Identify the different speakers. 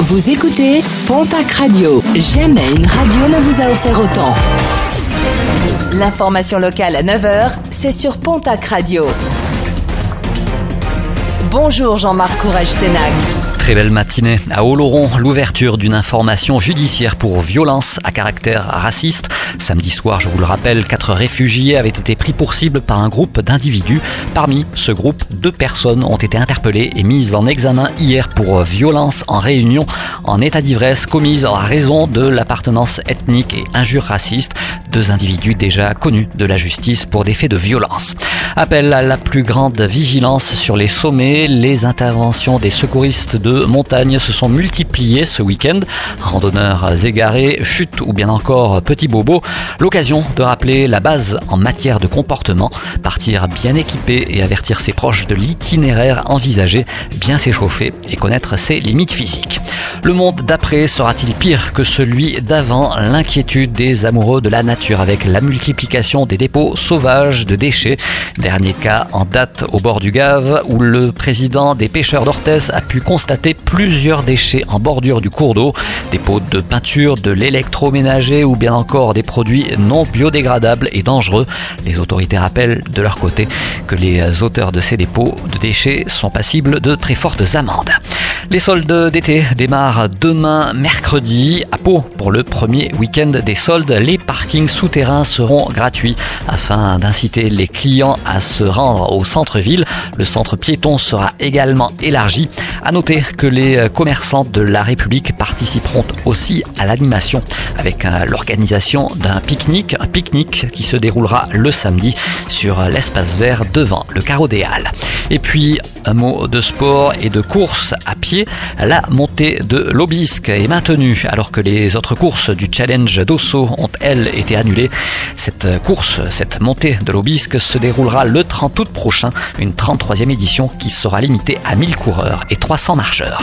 Speaker 1: Vous écoutez Pontac Radio. Jamais une radio ne vous a offert autant. L'information locale à 9h, c'est sur Pontac Radio. Bonjour Jean-Marc Courage Sénac.
Speaker 2: Très belle matinée. À Oloron, l'ouverture d'une information judiciaire pour violence à caractère raciste. Samedi soir, je vous le rappelle, quatre réfugiés avaient été pris pour cible par un groupe d'individus. Parmi ce groupe, deux personnes ont été interpellées et mises en examen hier pour violence en réunion en état d'ivresse commise en raison de l'appartenance ethnique et injures racistes. Deux individus déjà connus de la justice pour des faits de violence. Appel à la plus grande vigilance sur les sommets. Les interventions des secouristes de montagne se sont multipliées ce week-end. Randonneurs égarés, chutes ou bien encore petits bobos. L'occasion de rappeler la base en matière de comportement. Partir bien équipé et avertir ses proches de l'itinéraire envisagé, bien s'échauffer et connaître ses limites physiques. Le monde d'après sera-t-il pire que celui d'avant? L'inquiétude des amoureux de la nature avec la multiplication des dépôts sauvages de déchets. Dernier cas en date au bord du Gave où le président des pêcheurs d'Orthez a pu constater plusieurs déchets en bordure du cours d'eau, des pots de peinture, de l'électroménager ou bien encore des produits non biodégradables et dangereux. Les autorités rappellent de leur côté que les auteurs de ces dépôts de déchets sont passibles de très fortes amendes. Les soldes d'été démarrent demain mercredi à Pau pour le premier week-end des soldes. Les parkings souterrains seront gratuits afin d'inciter les clients à se rendre au centre-ville. Le centre piéton sera également élargi. À noter que les commerçants de la République participeront aussi à l'animation avec euh, l'organisation d'un pique-nique, un pique-nique qui se déroulera le samedi sur l'espace vert devant le carreau des Halles. Et puis un mot de sport et de course à pied. La montée de l'Obisque est maintenue alors que les autres courses du Challenge d'Osso ont elles été annulées. Cette course, cette montée de l'Obisque se déroulera le 30 août prochain, une 33e édition qui sera limitée à 1000 coureurs et 300 marcheurs.